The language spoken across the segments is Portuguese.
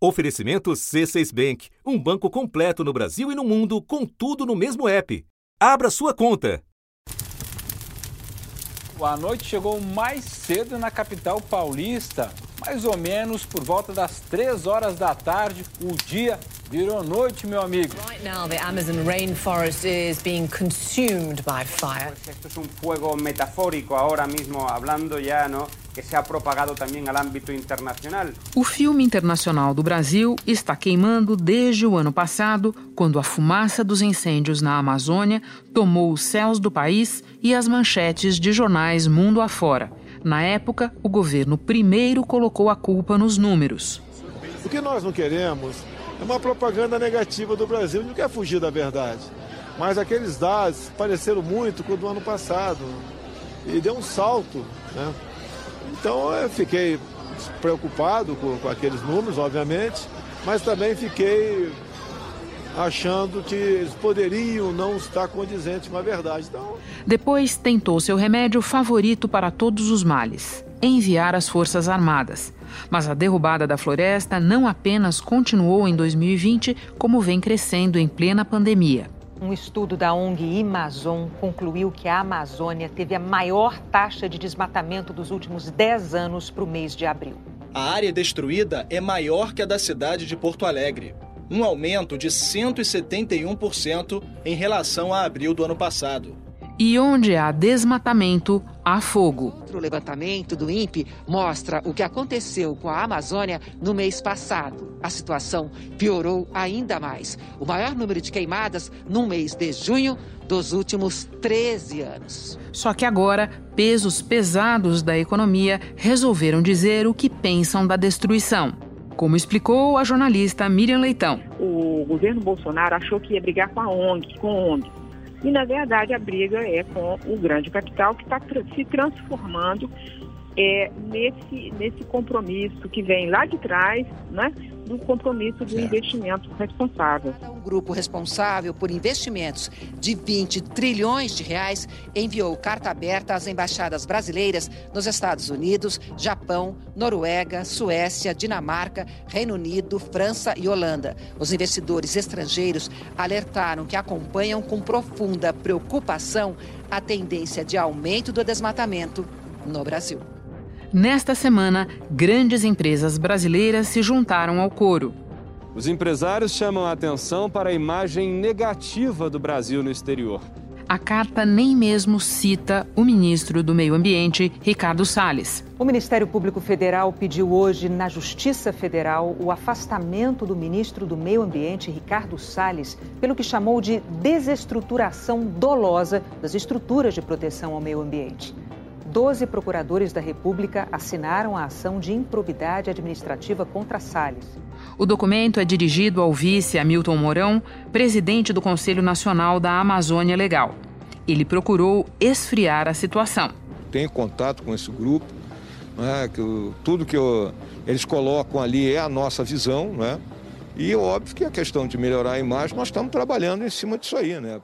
Oferecimento C6 Bank, um banco completo no Brasil e no mundo, com tudo no mesmo app. Abra sua conta. A noite chegou mais cedo na capital paulista, mais ou menos por volta das 3 horas da tarde. O dia virou noite, meu amigo. Right now, the Amazon rainforest is being consumed by fire. Esto es un fuego metafórico ahora mismo hablando ya, ¿no? Que se ha propagado también al ámbito internacional. O filme internacional do Brasil está queimando desde o ano passado, quando a fumaça dos incêndios na Amazônia tomou os céus do país e as manchetes de jornais mundo afora. Na época, o governo primeiro colocou a culpa nos números. O que nós não queremos é uma propaganda negativa do Brasil, não quer fugir da verdade. Mas aqueles dados pareceram muito com o do ano passado e deu um salto. Né? Então eu fiquei preocupado com, com aqueles números, obviamente, mas também fiquei achando que eles poderiam não estar condizentes com a verdade. Então... Depois tentou seu remédio favorito para todos os males: enviar as Forças Armadas. Mas a derrubada da floresta não apenas continuou em 2020, como vem crescendo em plena pandemia. Um estudo da ONG Amazon concluiu que a Amazônia teve a maior taxa de desmatamento dos últimos 10 anos para o mês de abril. A área destruída é maior que a da cidade de Porto Alegre, um aumento de 171% em relação a abril do ano passado. E onde há desmatamento, há fogo. O levantamento do INPE mostra o que aconteceu com a Amazônia no mês passado. A situação piorou ainda mais. O maior número de queimadas num mês de junho dos últimos 13 anos. Só que agora, pesos pesados da economia resolveram dizer o que pensam da destruição. Como explicou a jornalista Miriam Leitão. O governo Bolsonaro achou que ia brigar com a ONG, com a ONG. E, na verdade, a briga é com o grande capital que está se transformando é, nesse, nesse compromisso que vem lá de trás, né, do compromisso do certo. investimento responsável. Um grupo responsável por investimentos de 20 trilhões de reais enviou carta aberta às embaixadas brasileiras nos Estados Unidos, Japão, Noruega, Suécia, Dinamarca, Reino Unido, França e Holanda. Os investidores estrangeiros alertaram que acompanham com profunda preocupação a tendência de aumento do desmatamento no Brasil. Nesta semana, grandes empresas brasileiras se juntaram ao coro. Os empresários chamam a atenção para a imagem negativa do Brasil no exterior. A carta nem mesmo cita o ministro do Meio Ambiente, Ricardo Salles. O Ministério Público Federal pediu hoje na Justiça Federal o afastamento do ministro do Meio Ambiente, Ricardo Salles, pelo que chamou de desestruturação dolosa das estruturas de proteção ao meio ambiente. Doze procuradores da República assinaram a ação de improbidade administrativa contra Salles. O documento é dirigido ao vice Hamilton Mourão, presidente do Conselho Nacional da Amazônia Legal. Ele procurou esfriar a situação. Tenho contato com esse grupo, né, que tudo que eu, eles colocam ali é a nossa visão, né? E óbvio que a questão de melhorar a imagem, nós estamos trabalhando em cima disso aí, né?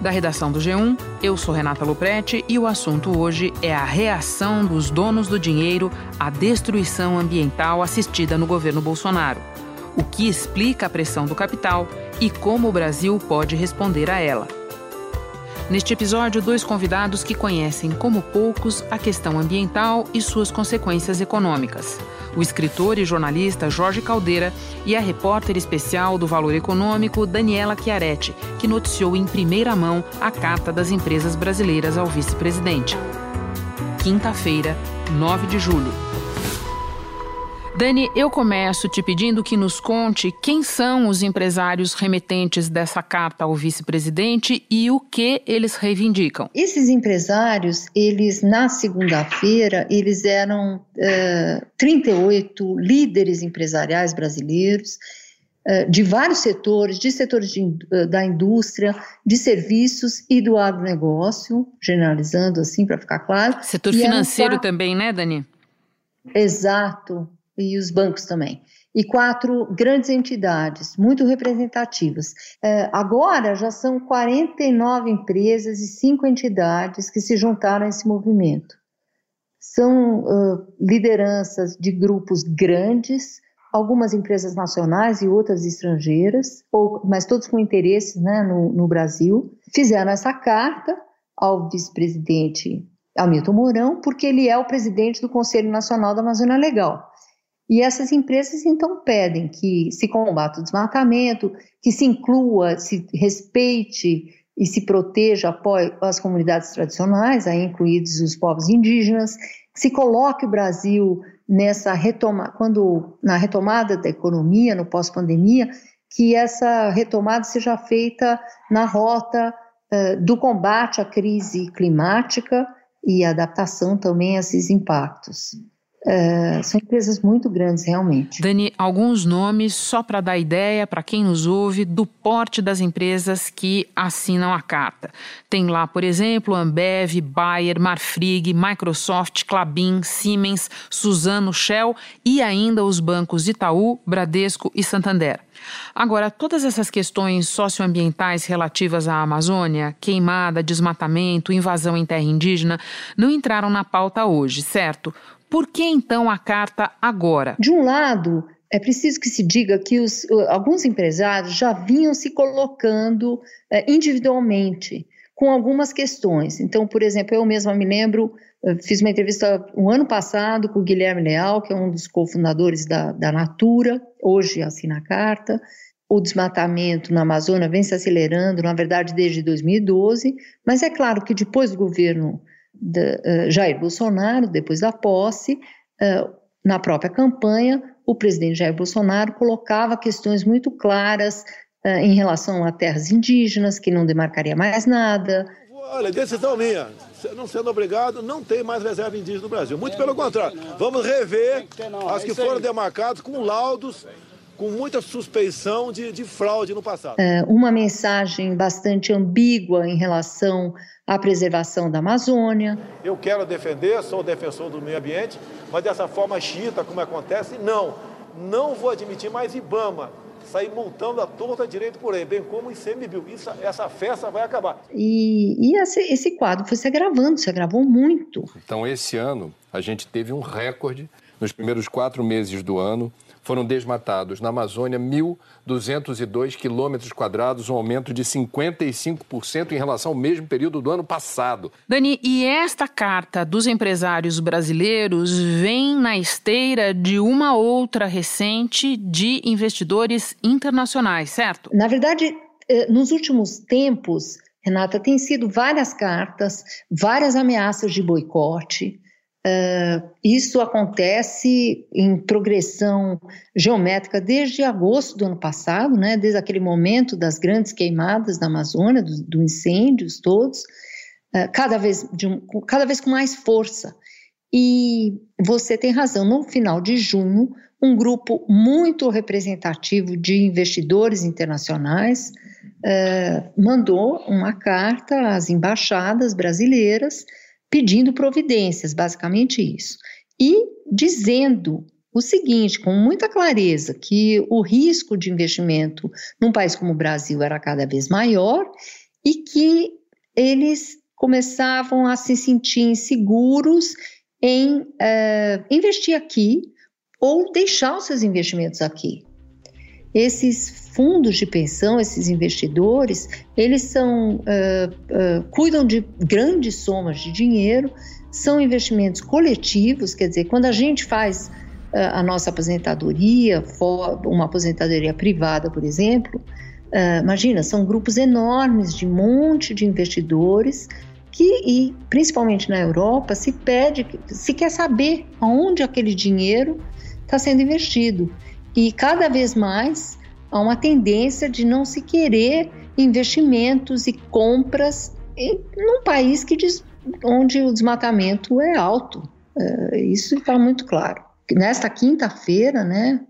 Da redação do G1, eu sou Renata Loprete e o assunto hoje é a reação dos donos do dinheiro à destruição ambiental assistida no governo Bolsonaro. O que explica a pressão do capital e como o Brasil pode responder a ela. Neste episódio, dois convidados que conhecem como poucos a questão ambiental e suas consequências econômicas. O escritor e jornalista Jorge Caldeira e a repórter especial do Valor Econômico Daniela Chiaretti, que noticiou em primeira mão a carta das empresas brasileiras ao vice-presidente. Quinta-feira, 9 de julho. Dani, eu começo te pedindo que nos conte quem são os empresários remetentes dessa carta ao vice-presidente e o que eles reivindicam. Esses empresários, eles na segunda-feira, eles eram uh, 38 líderes empresariais brasileiros uh, de vários setores, de setores de, uh, da indústria, de serviços e do agronegócio, generalizando assim para ficar claro. Setor e financeiro também, né, Dani? Exato e os bancos também. E quatro grandes entidades, muito representativas. É, agora já são 49 empresas e cinco entidades que se juntaram a esse movimento. são uh, lideranças de grupos grandes, algumas empresas nacionais e outras estrangeiras, ou, mas todos com interesse né, no, no Brasil, fizeram essa carta ao vice-presidente Hamilton Mourão, porque ele é o presidente do Conselho Nacional da Amazônia Legal. E essas empresas então pedem que se combata o desmatamento, que se inclua, se respeite e se proteja, as comunidades tradicionais, aí incluídos os povos indígenas, que se coloque o Brasil nessa retoma, quando na retomada da economia, no pós-pandemia, que essa retomada seja feita na rota uh, do combate à crise climática e adaptação também a esses impactos. Uh, são empresas muito grandes, realmente. Dani, alguns nomes só para dar ideia para quem nos ouve do porte das empresas que assinam a carta. Tem lá, por exemplo, Ambev, Bayer, Marfrig, Microsoft, Clabin, Siemens, Suzano, Shell e ainda os bancos Itaú, Bradesco e Santander. Agora, todas essas questões socioambientais relativas à Amazônia, queimada, desmatamento, invasão em terra indígena, não entraram na pauta hoje, certo? Por que então a carta agora? De um lado, é preciso que se diga que os, alguns empresários já vinham se colocando é, individualmente com algumas questões. Então, por exemplo, eu mesma me lembro, fiz uma entrevista um ano passado com o Guilherme Leal, que é um dos cofundadores da, da Natura, hoje assina a carta. O desmatamento na Amazônia vem se acelerando, na verdade, desde 2012, mas é claro que depois do governo de, uh, Jair Bolsonaro, depois da posse, uh, na própria campanha, o presidente Jair Bolsonaro colocava questões muito claras uh, em relação a terras indígenas, que não demarcaria mais nada. Olha, decisão minha. Não sendo obrigado, não tem mais reserva indígena no Brasil. Muito pelo contrário. Vamos rever as que foram demarcadas com laudos com muita suspeição de, de fraude no passado. É, uma mensagem bastante ambígua em relação à preservação da Amazônia. Eu quero defender, sou defensor do meio ambiente, mas dessa forma chita, como acontece, não. Não vou admitir mais IBAMA sair multando a torta direito por aí, bem como o ICMBio. Isso, essa festa vai acabar. E, e esse, esse quadro foi se agravando, se agravou muito. Então, esse ano, a gente teve um recorde nos primeiros quatro meses do ano foram desmatados na Amazônia 1.202 quilômetros quadrados, um aumento de 55% em relação ao mesmo período do ano passado. Dani, e esta carta dos empresários brasileiros vem na esteira de uma outra recente de investidores internacionais, certo? Na verdade, eh, nos últimos tempos, Renata, tem sido várias cartas, várias ameaças de boicote. Uh, isso acontece em progressão geométrica desde agosto do ano passado, né, desde aquele momento das grandes queimadas na Amazônia, dos do incêndios todos, uh, cada, vez um, cada vez com mais força. E você tem razão, no final de junho, um grupo muito representativo de investidores internacionais uh, mandou uma carta às embaixadas brasileiras pedindo providências, basicamente isso. E dizendo o seguinte, com muita clareza, que o risco de investimento num país como o Brasil era cada vez maior e que eles começavam a se sentir inseguros em uh, investir aqui ou deixar os seus investimentos aqui. Esses fundos de pensão, esses investidores, eles são, uh, uh, cuidam de grandes somas de dinheiro, são investimentos coletivos, quer dizer, quando a gente faz uh, a nossa aposentadoria, uma aposentadoria privada, por exemplo, imagina, são grupos enormes de um monte de investidores que, e principalmente na Europa, se pede, se quer saber aonde aquele dinheiro está sendo investido. E cada vez mais há uma tendência de não se querer investimentos e compras em num país que diz, onde o desmatamento é alto. É, isso está muito claro. Nesta quinta-feira, né,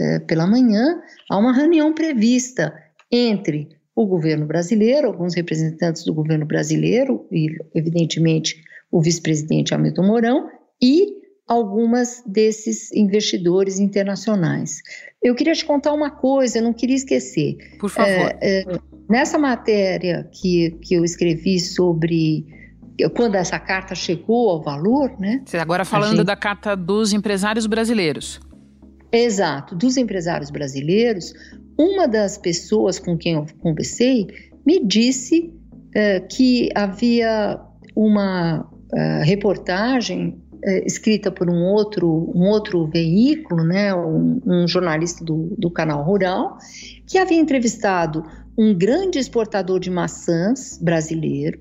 é, pela manhã, há uma reunião prevista entre o governo brasileiro, alguns representantes do governo brasileiro e, evidentemente, o vice-presidente Hamilton Mourão e algumas desses investidores internacionais. Eu queria te contar uma coisa, eu não queria esquecer. Por favor. É, é, nessa matéria que, que eu escrevi sobre quando essa carta chegou ao valor, né? Você agora falando gente... da carta dos empresários brasileiros. Exato, dos empresários brasileiros, uma das pessoas com quem eu conversei me disse uh, que havia uma uh, reportagem uh, escrita por um outro, um outro veículo, né, um, um jornalista do, do canal Rural, que havia entrevistado um grande exportador de maçãs brasileiro,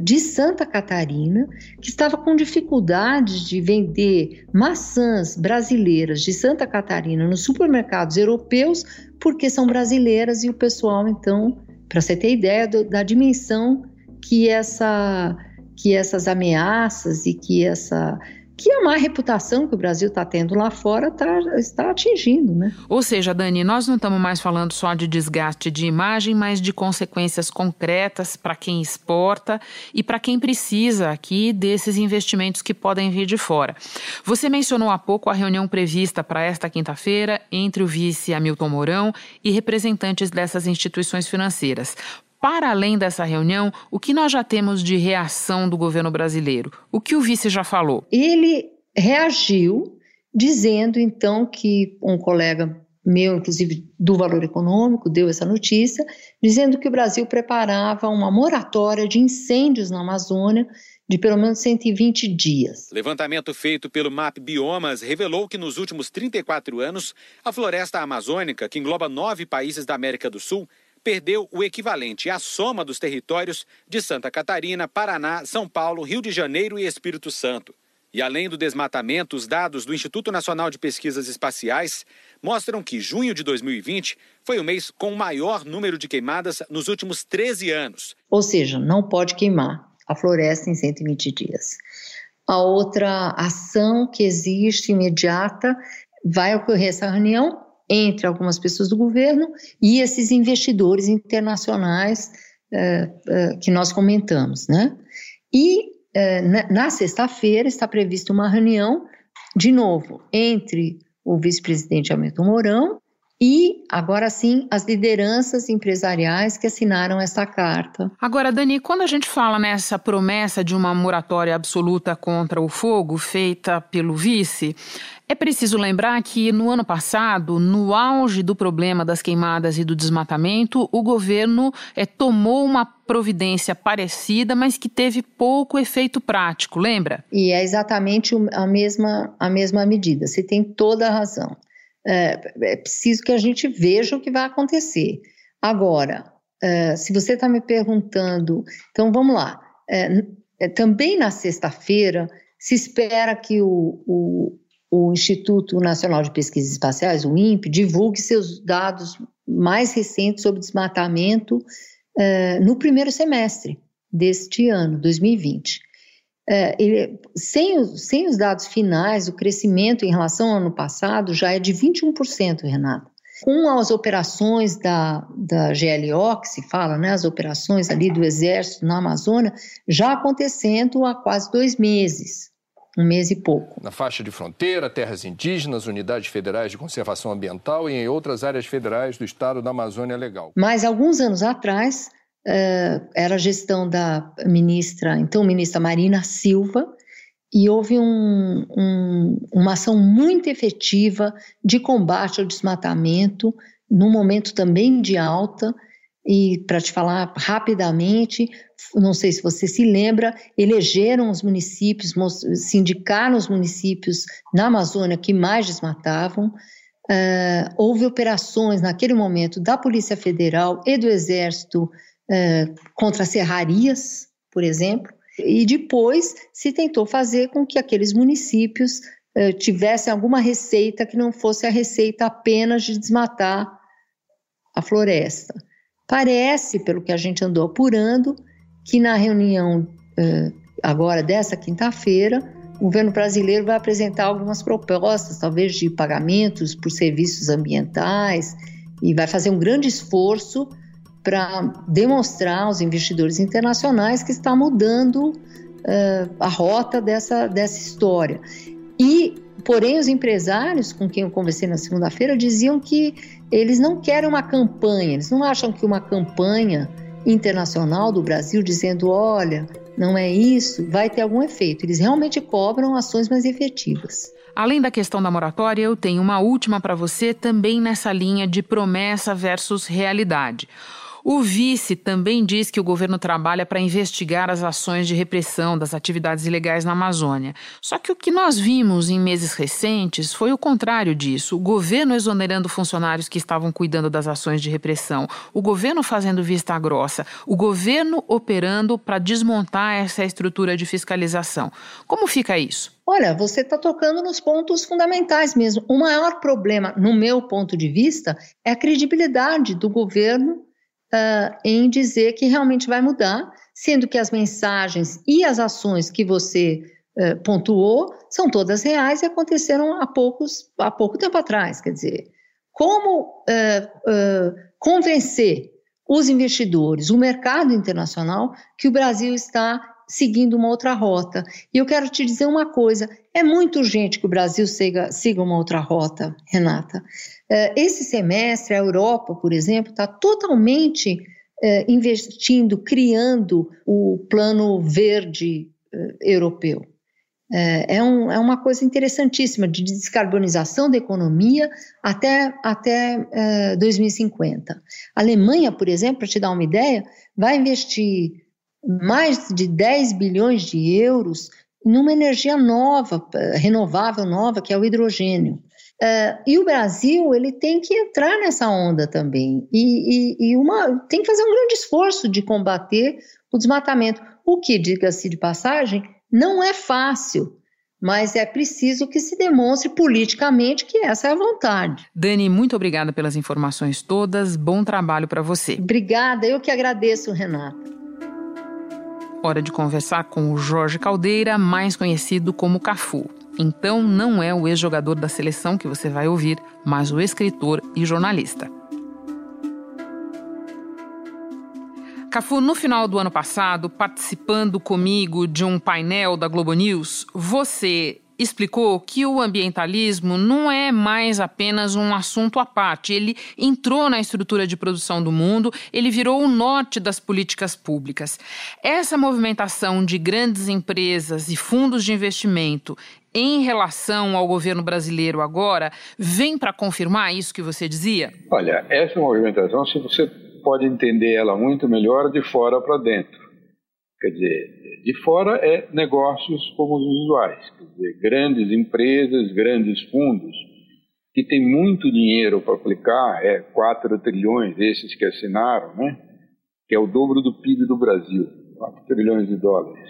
de Santa Catarina, que estava com dificuldades de vender maçãs brasileiras de Santa Catarina nos supermercados europeus, porque são brasileiras e o pessoal, então, para você ter ideia do, da dimensão que essa que essas ameaças e que essa que a má reputação que o Brasil está tendo lá fora tá, está atingindo, né? Ou seja, Dani, nós não estamos mais falando só de desgaste de imagem, mas de consequências concretas para quem exporta e para quem precisa aqui desses investimentos que podem vir de fora. Você mencionou há pouco a reunião prevista para esta quinta-feira entre o vice Hamilton Mourão e representantes dessas instituições financeiras. Para além dessa reunião, o que nós já temos de reação do governo brasileiro? O que o vice já falou? Ele reagiu dizendo então que um colega meu, inclusive do Valor Econômico, deu essa notícia, dizendo que o Brasil preparava uma moratória de incêndios na Amazônia de pelo menos 120 dias. Levantamento feito pelo MAP Biomas revelou que nos últimos 34 anos, a floresta amazônica, que engloba nove países da América do Sul, perdeu o equivalente à soma dos territórios de Santa Catarina, Paraná, São Paulo, Rio de Janeiro e Espírito Santo. E além do desmatamento, os dados do Instituto Nacional de Pesquisas Espaciais mostram que junho de 2020 foi o mês com o maior número de queimadas nos últimos 13 anos. Ou seja, não pode queimar a floresta em 120 dias. A outra ação que existe imediata vai ocorrer essa reunião entre algumas pessoas do governo e esses investidores internacionais uh, uh, que nós comentamos, né? E uh, na, na sexta-feira está prevista uma reunião, de novo, entre o vice-presidente Hamilton Mourão e, agora sim, as lideranças empresariais que assinaram essa carta. Agora, Dani, quando a gente fala nessa promessa de uma moratória absoluta contra o fogo feita pelo vice, é preciso lembrar que no ano passado, no auge do problema das queimadas e do desmatamento, o governo é, tomou uma providência parecida, mas que teve pouco efeito prático, lembra? E é exatamente a mesma, a mesma medida. Você tem toda a razão é, é preciso que a gente veja o que vai acontecer. Agora, é, se você está me perguntando, então vamos lá. É, é, também na sexta-feira se espera que o, o, o, Instituto Nacional de Pesquisas Espaciais, o INPE, divulgue seus dados mais recentes sobre desmatamento é, no primeiro semestre deste ano, 2020 é, ele, sem, os, sem os dados finais, o crescimento em relação ao ano passado já é de 21%, Renato. Com as operações da, da GLO, que se fala, né, as operações ali do Exército na Amazônia, já acontecendo há quase dois meses, um mês e pouco. Na faixa de fronteira, terras indígenas, unidades federais de conservação ambiental e em outras áreas federais do estado da Amazônia Legal. Mas alguns anos atrás, uh, era a gestão da ministra, então ministra Marina Silva, e houve um, um, uma ação muito efetiva de combate ao desmatamento, num momento também de alta, e para te falar rapidamente, não sei se você se lembra, elegeram os municípios, se indicaram os municípios na Amazônia que mais desmatavam. Uh, houve operações naquele momento da Polícia Federal e do Exército é, contra serrarias, por exemplo, e depois se tentou fazer com que aqueles municípios é, tivessem alguma receita que não fosse a receita apenas de desmatar a floresta. Parece, pelo que a gente andou apurando, que na reunião é, agora dessa quinta-feira, o governo brasileiro vai apresentar algumas propostas, talvez de pagamentos por serviços ambientais, e vai fazer um grande esforço para demonstrar aos investidores internacionais que está mudando uh, a rota dessa, dessa história. E, porém, os empresários com quem eu conversei na segunda-feira diziam que eles não querem uma campanha, eles não acham que uma campanha internacional do Brasil dizendo: olha, não é isso, vai ter algum efeito. Eles realmente cobram ações mais efetivas. Além da questão da moratória, eu tenho uma última para você também nessa linha de promessa versus realidade. O vice também diz que o governo trabalha para investigar as ações de repressão das atividades ilegais na Amazônia. Só que o que nós vimos em meses recentes foi o contrário disso: o governo exonerando funcionários que estavam cuidando das ações de repressão, o governo fazendo vista grossa, o governo operando para desmontar essa estrutura de fiscalização. Como fica isso? Olha, você está tocando nos pontos fundamentais mesmo. O maior problema, no meu ponto de vista, é a credibilidade do governo uh, em dizer que realmente vai mudar, sendo que as mensagens e as ações que você uh, pontuou são todas reais e aconteceram há, poucos, há pouco tempo atrás. Quer dizer, como uh, convencer os investidores, o mercado internacional, que o Brasil está seguindo uma outra rota. E eu quero te dizer uma coisa: é muito urgente que o Brasil siga, siga uma outra rota, Renata. Eh, esse semestre, a Europa, por exemplo, está totalmente eh, investindo, criando o plano verde eh, europeu. É, um, é, uma coisa interessantíssima de descarbonização da economia até, até 2050. A Alemanha, por exemplo, para te dar uma ideia, vai investir mais de 10 bilhões de euros numa energia nova, renovável nova, que é o hidrogênio. Uh, e o Brasil ele tem que entrar nessa onda também e, e, e, uma, tem que fazer um grande esforço de combater o desmatamento. O que, diga-se de passagem, não é fácil, mas é preciso que se demonstre politicamente que essa é a vontade. Dani, muito obrigada pelas informações todas. Bom trabalho para você. Obrigada, eu que agradeço, Renata. Hora de conversar com o Jorge Caldeira, mais conhecido como Cafu. Então, não é o ex-jogador da seleção que você vai ouvir, mas o escritor e jornalista. Cafu, no final do ano passado, participando comigo de um painel da Globo News, você explicou que o ambientalismo não é mais apenas um assunto à parte. Ele entrou na estrutura de produção do mundo, ele virou o norte das políticas públicas. Essa movimentação de grandes empresas e fundos de investimento em relação ao governo brasileiro agora vem para confirmar isso que você dizia? Olha, essa movimentação, se você pode entender ela muito melhor de fora para dentro. Quer dizer, de fora é negócios como os usuais, quer dizer, grandes empresas, grandes fundos, que têm muito dinheiro para aplicar, é 4 trilhões esses que assinaram, né? que é o dobro do PIB do Brasil, 4 trilhões de dólares.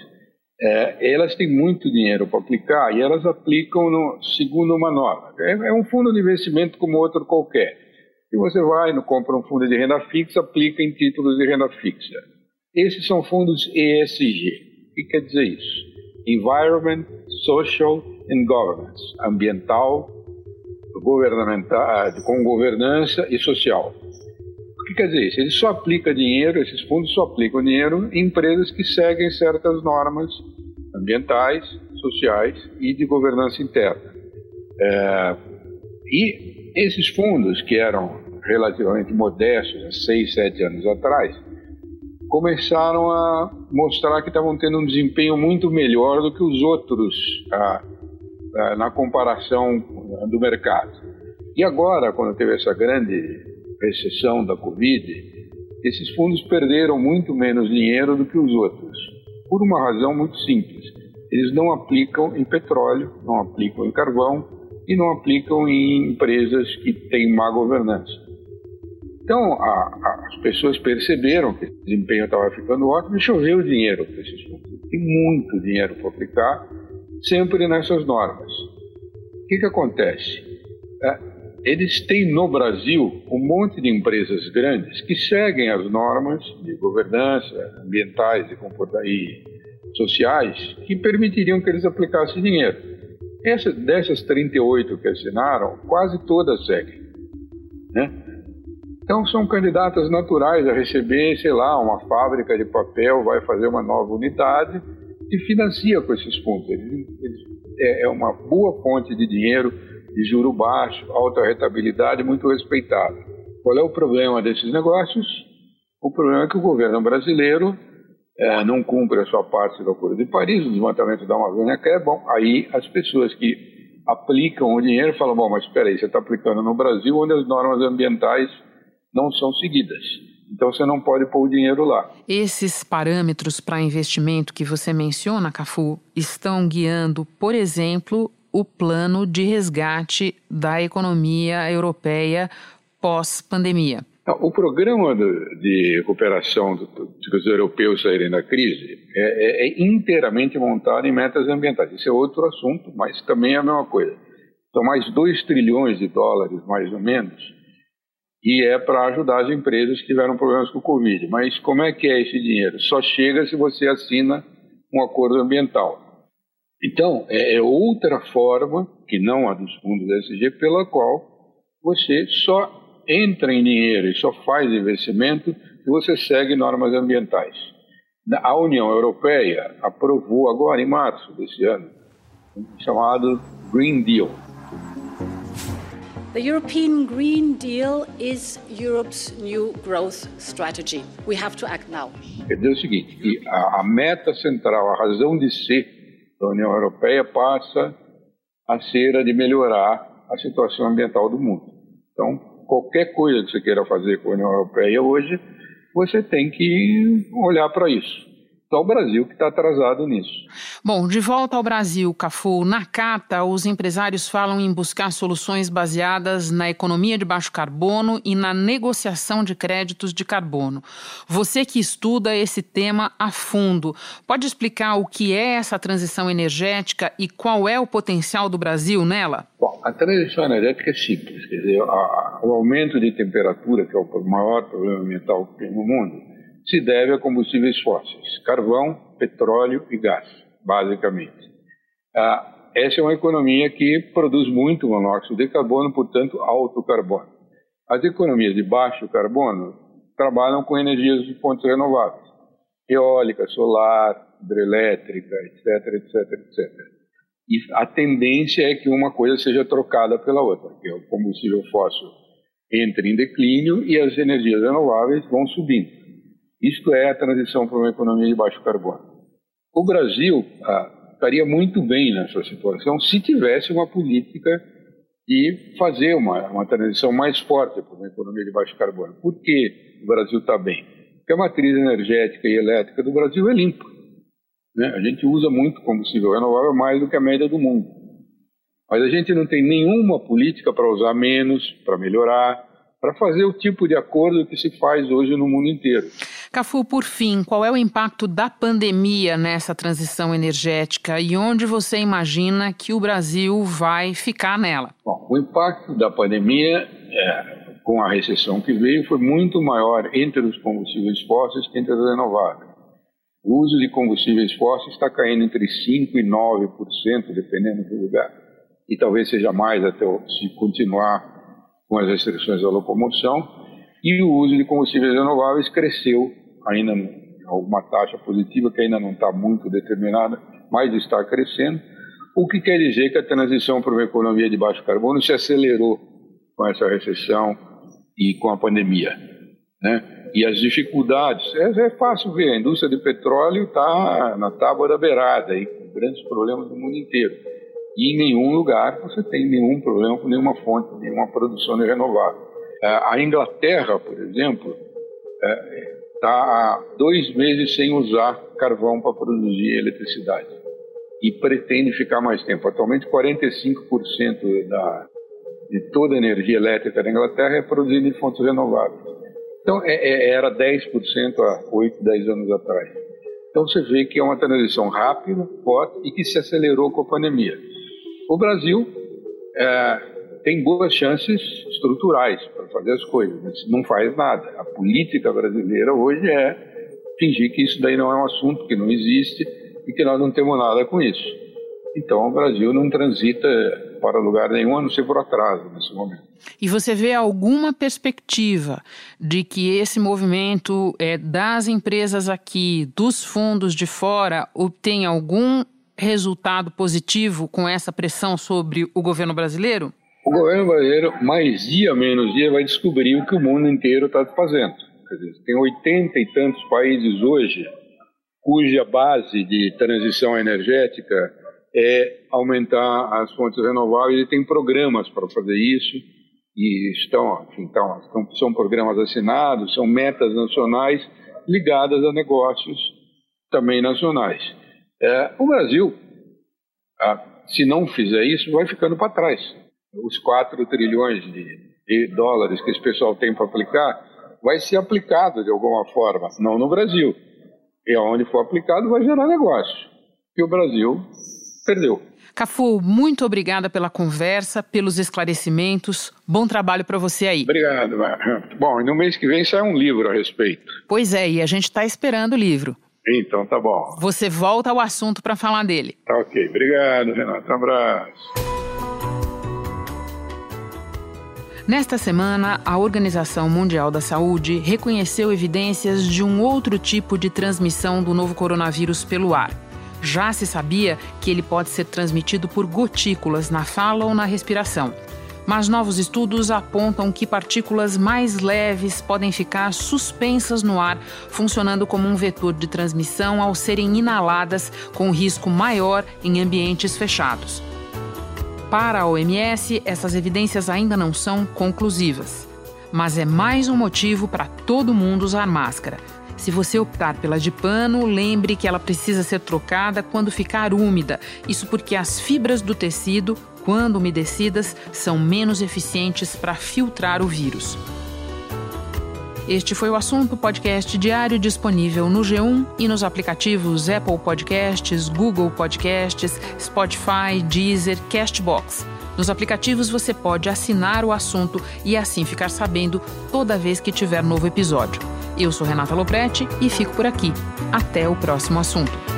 É, elas têm muito dinheiro para aplicar e elas aplicam no, segundo uma norma. É, é um fundo de investimento como outro qualquer. Se você vai e compra um fundo de renda fixa, aplica em títulos de renda fixa esses são fundos ESG. O que quer dizer isso? Environment, Social and Governance. Ambiental, governamental, com governança e social. O que quer dizer isso? Ele só aplica dinheiro, esses fundos só aplicam dinheiro em empresas que seguem certas normas ambientais, sociais e de governança interna. É, e esses fundos, que eram relativamente modestos há seis, sete anos atrás, começaram a mostrar que estavam tendo um desempenho muito melhor do que os outros ah, ah, na comparação do mercado. E agora, quando teve essa grande recessão da Covid, esses fundos perderam muito menos dinheiro do que os outros, por uma razão muito simples. Eles não aplicam em petróleo, não aplicam em carvão e não aplicam em empresas que têm má governança. Então, a, a, as pessoas perceberam que o desempenho estava ficando ótimo e choveu dinheiro para esses fundos. Tem muito dinheiro para aplicar, sempre nessas normas. O que, que acontece? É, eles têm no Brasil um monte de empresas grandes que seguem as normas de governança, ambientais e, sociais que permitiriam que eles aplicassem dinheiro. Essa, dessas 38 que assinaram, quase todas seguem. Né? Então são candidatas naturais a receber, sei lá, uma fábrica de papel vai fazer uma nova unidade e financia com esses fundos. é uma boa fonte de dinheiro, de juro baixo, alta rentabilidade, muito respeitada. Qual é o problema desses negócios? O problema é que o governo brasileiro é, não cumpre a sua parte do Acordo de Paris, o desmatamento da Amazônia quer, bom, aí as pessoas que aplicam o dinheiro falam, bom, mas espera aí, você está aplicando no Brasil onde as normas ambientais não são seguidas. Então você não pode pôr o dinheiro lá. Esses parâmetros para investimento que você menciona, Cafu, estão guiando, por exemplo, o plano de resgate da economia europeia pós-pandemia. O programa de recuperação dos europeus saírem da crise é, é, é, inteiramente montado em metas ambientais. Isso é outro assunto, mas também é a mesma coisa. São mais 2 trilhões de dólares, mais ou menos, e é para ajudar as empresas que tiveram problemas com o Covid. Mas como é que é esse dinheiro? Só chega se você assina um acordo ambiental. Então, é, é outra forma, que não a dos fundos SG, pela qual você só entra em dinheiro e só faz investimento se você segue normas ambientais. A União Europeia aprovou agora, em março desse ano, chamado Green Deal. The European Green Deal is Europe's new growth strategy. We have to act now. Quer dizer o seguinte, a, a meta central, a razão de ser da União Europeia passa a ser a de melhorar a situação ambiental do mundo. Então, qualquer coisa que você queira fazer com a União Europeia hoje, você tem que olhar para isso. Só o Brasil que está atrasado nisso. Bom, de volta ao Brasil, Cafu, na carta, os empresários falam em buscar soluções baseadas na economia de baixo carbono e na negociação de créditos de carbono. Você que estuda esse tema a fundo, pode explicar o que é essa transição energética e qual é o potencial do Brasil nela? Bom, a transição energética é simples, quer dizer, a, o aumento de temperatura, que é o maior problema ambiental que tem no mundo, se deve a combustíveis fósseis, carvão, petróleo e gás, basicamente. Ah, essa é uma economia que produz muito monóxido de carbono, portanto, alto carbono. As economias de baixo carbono trabalham com energias de fontes renováveis, eólica, solar, hidrelétrica, etc, etc, etc. E a tendência é que uma coisa seja trocada pela outra, que é o combustível fóssil entre em declínio e as energias renováveis vão subindo. Isto é a transição para uma economia de baixo carbono. O Brasil ah, estaria muito bem nessa situação se tivesse uma política de fazer uma, uma transição mais forte para uma economia de baixo carbono. Por que o Brasil está bem? Porque a matriz energética e elétrica do Brasil é limpa. Né? A gente usa muito combustível renovável, mais do que a média do mundo. Mas a gente não tem nenhuma política para usar menos, para melhorar, para fazer o tipo de acordo que se faz hoje no mundo inteiro. Cafu, por fim, qual é o impacto da pandemia nessa transição energética e onde você imagina que o Brasil vai ficar nela? Bom, o impacto da pandemia, é, com a recessão que veio, foi muito maior entre os combustíveis fósseis que entre as renováveis. O uso de combustíveis fósseis está caindo entre 5% e 9%, dependendo do lugar. E talvez seja mais até se continuar com as restrições à locomoção. E o uso de combustíveis renováveis cresceu ainda alguma taxa positiva que ainda não está muito determinada, mas está crescendo, o que quer dizer que a transição para uma economia de baixo carbono se acelerou com essa recessão e com a pandemia. Né? E as dificuldades, é, é fácil ver, a indústria de petróleo está na tábua da beirada, aí, com grandes problemas no mundo inteiro. E em nenhum lugar você tem nenhum problema com nenhuma fonte, nenhuma produção de renovável. É, a Inglaterra, por exemplo, é, está há dois meses sem usar carvão para produzir eletricidade e pretende ficar mais tempo. Atualmente, 45% da, de toda a energia elétrica da Inglaterra é produzida em fontes renováveis. Então, é, é, era 10% há 8, 10 anos atrás. Então, você vê que é uma transição rápida, forte e que se acelerou com a pandemia. O Brasil é, tem boas chances estruturais para fazer as coisas, mas não faz nada. A política brasileira hoje é fingir que isso daí não é um assunto, que não existe e que nós não temos nada com isso. Então o Brasil não transita para lugar nenhum, a não ser por atraso nesse momento. E você vê alguma perspectiva de que esse movimento é, das empresas aqui, dos fundos de fora, obtenha algum resultado positivo com essa pressão sobre o governo brasileiro? O governo brasileiro, mais dia menos dia, vai descobrir o que o mundo inteiro está fazendo. Dizer, tem 80 e tantos países hoje cuja base de transição energética é aumentar as fontes renováveis e tem programas para fazer isso e estão, então, são programas assinados, são metas nacionais ligadas a negócios também nacionais. É, o Brasil, ah, se não fizer isso, vai ficando para trás. Os 4 trilhões de, de dólares que esse pessoal tem para aplicar, vai ser aplicado de alguma forma, não no Brasil. E onde for aplicado vai gerar negócio. E o Brasil perdeu. Cafu, muito obrigada pela conversa, pelos esclarecimentos. Bom trabalho para você aí. Obrigado. Bom, e no mês que vem sai um livro a respeito. Pois é, e a gente está esperando o livro. Então tá bom. Você volta ao assunto para falar dele. Tá ok. Obrigado, Renato. Um abraço. Nesta semana, a Organização Mundial da Saúde reconheceu evidências de um outro tipo de transmissão do novo coronavírus pelo ar. Já se sabia que ele pode ser transmitido por gotículas na fala ou na respiração. Mas novos estudos apontam que partículas mais leves podem ficar suspensas no ar, funcionando como um vetor de transmissão ao serem inaladas, com risco maior em ambientes fechados. Para a OMS, essas evidências ainda não são conclusivas. Mas é mais um motivo para todo mundo usar máscara. Se você optar pela de pano, lembre que ela precisa ser trocada quando ficar úmida. Isso porque as fibras do tecido, quando umedecidas, são menos eficientes para filtrar o vírus. Este foi o assunto podcast diário disponível no G1 e nos aplicativos Apple Podcasts, Google Podcasts, Spotify, Deezer, Castbox. Nos aplicativos você pode assinar o assunto e assim ficar sabendo toda vez que tiver novo episódio. Eu sou Renata Loprete e fico por aqui. Até o próximo assunto.